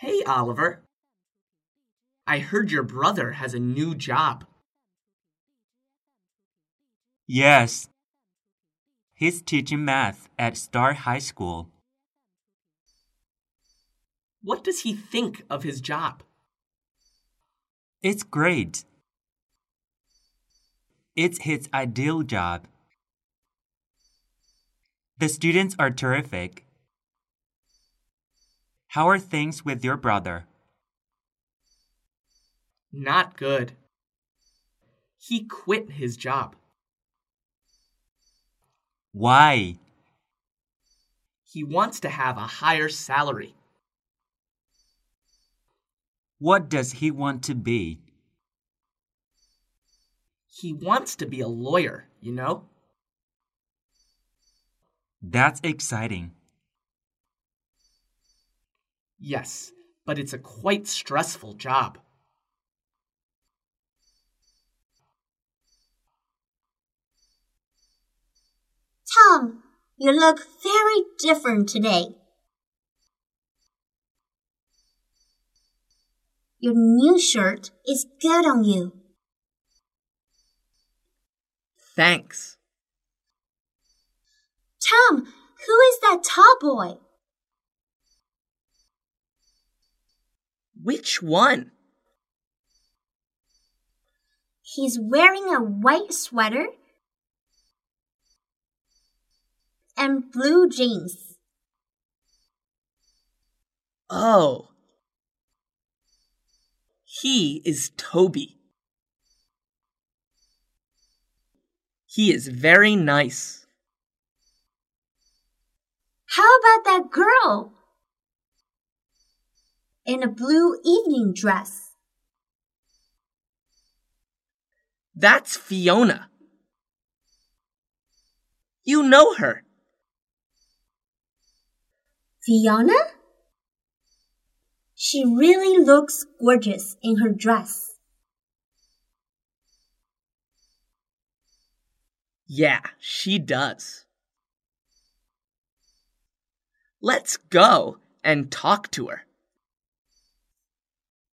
Hey, Oliver. I heard your brother has a new job. Yes. He's teaching math at Star High School. What does he think of his job? It's great. It's his ideal job. The students are terrific. How are things with your brother? Not good. He quit his job. Why? He wants to have a higher salary. What does he want to be? He wants to be a lawyer, you know? That's exciting. Yes, but it's a quite stressful job. Tom, you look very different today. Your new shirt is good on you. Thanks. Tom, who is that tall boy? Which one? He's wearing a white sweater and blue jeans. Oh. He is Toby. He is very nice. How about that girl? In a blue evening dress. That's Fiona. You know her. Fiona? She really looks gorgeous in her dress. Yeah, she does. Let's go and talk to her.